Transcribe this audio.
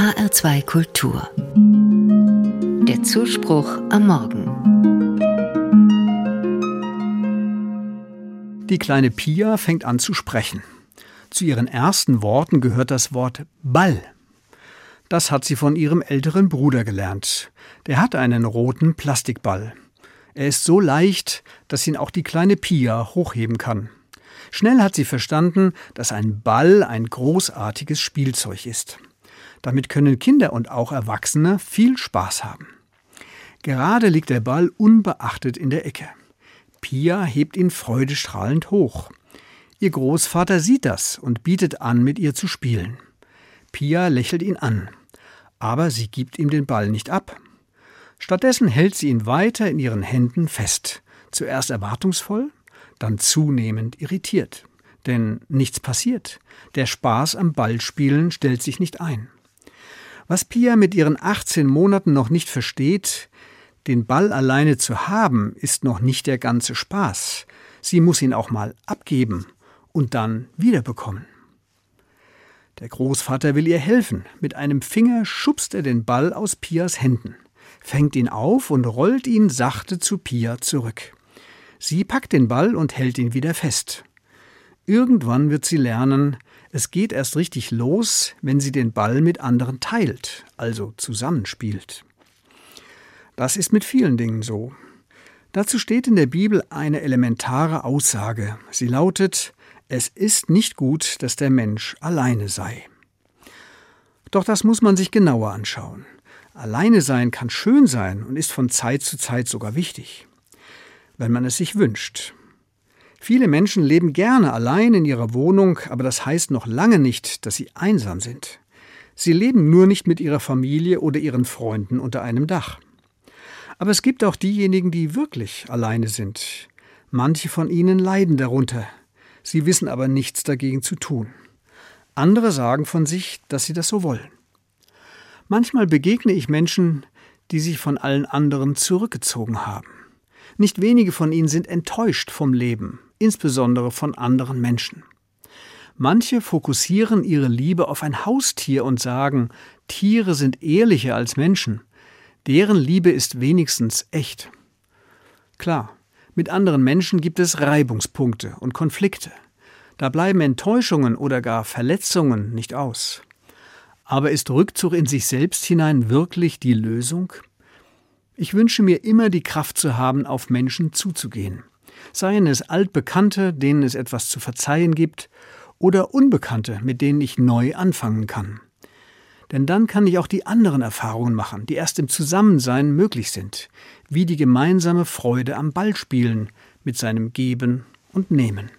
HR2 Kultur. Der Zuspruch am Morgen. Die kleine Pia fängt an zu sprechen. Zu ihren ersten Worten gehört das Wort Ball. Das hat sie von ihrem älteren Bruder gelernt. Der hat einen roten Plastikball. Er ist so leicht, dass ihn auch die kleine Pia hochheben kann. Schnell hat sie verstanden, dass ein Ball ein großartiges Spielzeug ist. Damit können Kinder und auch Erwachsene viel Spaß haben. Gerade liegt der Ball unbeachtet in der Ecke. Pia hebt ihn freudestrahlend hoch. Ihr Großvater sieht das und bietet an, mit ihr zu spielen. Pia lächelt ihn an, aber sie gibt ihm den Ball nicht ab. Stattdessen hält sie ihn weiter in ihren Händen fest, zuerst erwartungsvoll, dann zunehmend irritiert. Denn nichts passiert. Der Spaß am Ballspielen stellt sich nicht ein. Was Pia mit ihren 18 Monaten noch nicht versteht, den Ball alleine zu haben, ist noch nicht der ganze Spaß. Sie muss ihn auch mal abgeben und dann wiederbekommen. Der Großvater will ihr helfen. Mit einem Finger schubst er den Ball aus Pias Händen, fängt ihn auf und rollt ihn sachte zu Pia zurück. Sie packt den Ball und hält ihn wieder fest. Irgendwann wird sie lernen, es geht erst richtig los, wenn sie den Ball mit anderen teilt, also zusammenspielt. Das ist mit vielen Dingen so. Dazu steht in der Bibel eine elementare Aussage. Sie lautet, es ist nicht gut, dass der Mensch alleine sei. Doch das muss man sich genauer anschauen. Alleine sein kann schön sein und ist von Zeit zu Zeit sogar wichtig wenn man es sich wünscht. Viele Menschen leben gerne allein in ihrer Wohnung, aber das heißt noch lange nicht, dass sie einsam sind. Sie leben nur nicht mit ihrer Familie oder ihren Freunden unter einem Dach. Aber es gibt auch diejenigen, die wirklich alleine sind. Manche von ihnen leiden darunter. Sie wissen aber nichts dagegen zu tun. Andere sagen von sich, dass sie das so wollen. Manchmal begegne ich Menschen, die sich von allen anderen zurückgezogen haben. Nicht wenige von ihnen sind enttäuscht vom Leben, insbesondere von anderen Menschen. Manche fokussieren ihre Liebe auf ein Haustier und sagen, Tiere sind ehrlicher als Menschen. Deren Liebe ist wenigstens echt. Klar, mit anderen Menschen gibt es Reibungspunkte und Konflikte. Da bleiben Enttäuschungen oder gar Verletzungen nicht aus. Aber ist Rückzug in sich selbst hinein wirklich die Lösung? Ich wünsche mir immer die Kraft zu haben, auf Menschen zuzugehen. Seien es Altbekannte, denen es etwas zu verzeihen gibt, oder Unbekannte, mit denen ich neu anfangen kann. Denn dann kann ich auch die anderen Erfahrungen machen, die erst im Zusammensein möglich sind, wie die gemeinsame Freude am Ballspielen mit seinem Geben und Nehmen.